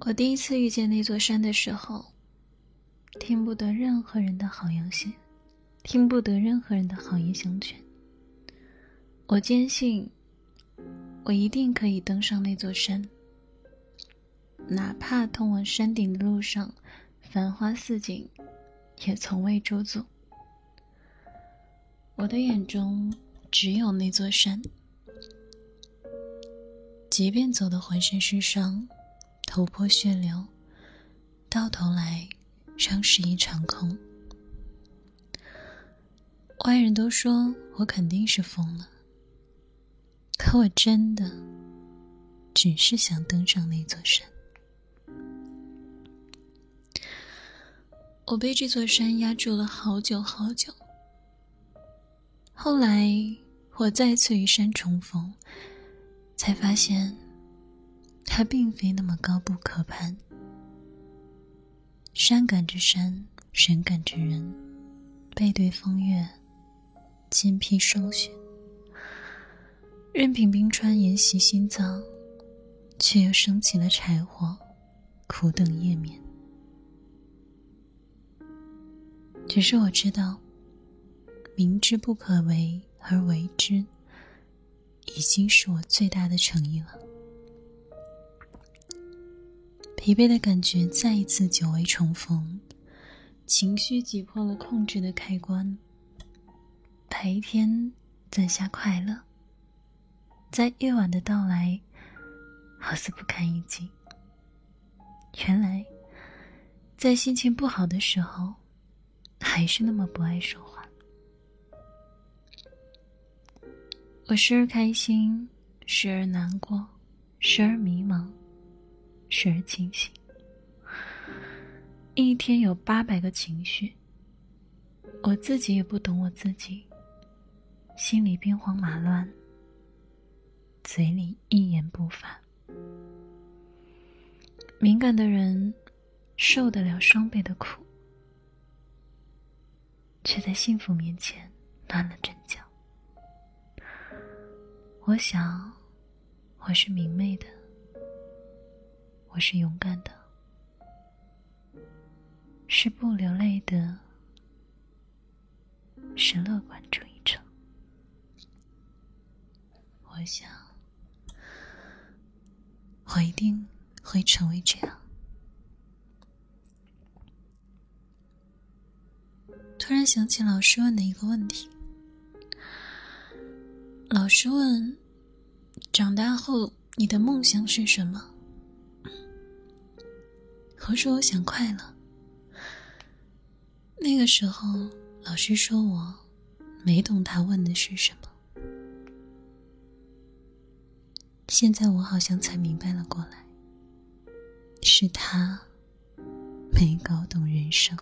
我第一次遇见那座山的时候，听不得任何人的好言谢，听不得任何人的好言相劝。我坚信，我一定可以登上那座山，哪怕通往山顶的路上繁花似锦，也从未驻足。我的眼中只有那座山，即便走得浑身是伤。头破血流，到头来仍是一场空。外人都说我肯定是疯了，可我真的只是想登上那座山。我被这座山压住了好久好久。后来我再次与山重逢，才发现。它并非那么高不可攀，山赶着山，人赶着人，背对风月，肩披霜雪，任凭冰川沿袭心脏，却又升起了柴火，苦等夜眠。只是我知道，明知不可为而为之，已经是我最大的诚意了。疲惫的感觉再一次久违重逢，情绪挤破了控制的开关。白天攒下快乐，在夜晚的到来，好似不堪一击。原来，在心情不好的时候，还是那么不爱说话。我时而开心，时而难过，时而迷茫。时而清醒，一天有八百个情绪，我自己也不懂我自己，心里兵荒马乱，嘴里一言不发。敏感的人受得了双倍的苦，却在幸福面前乱了阵脚。我想，我是明媚的。是勇敢的，是不流泪的，是乐观主义者。我想，我一定会成为这样。突然想起老师问的一个问题，老师问：长大后你的梦想是什么？我说：“我想快乐。”那个时候，老师说我没懂他问的是什么。现在我好像才明白了过来，是他没搞懂人生。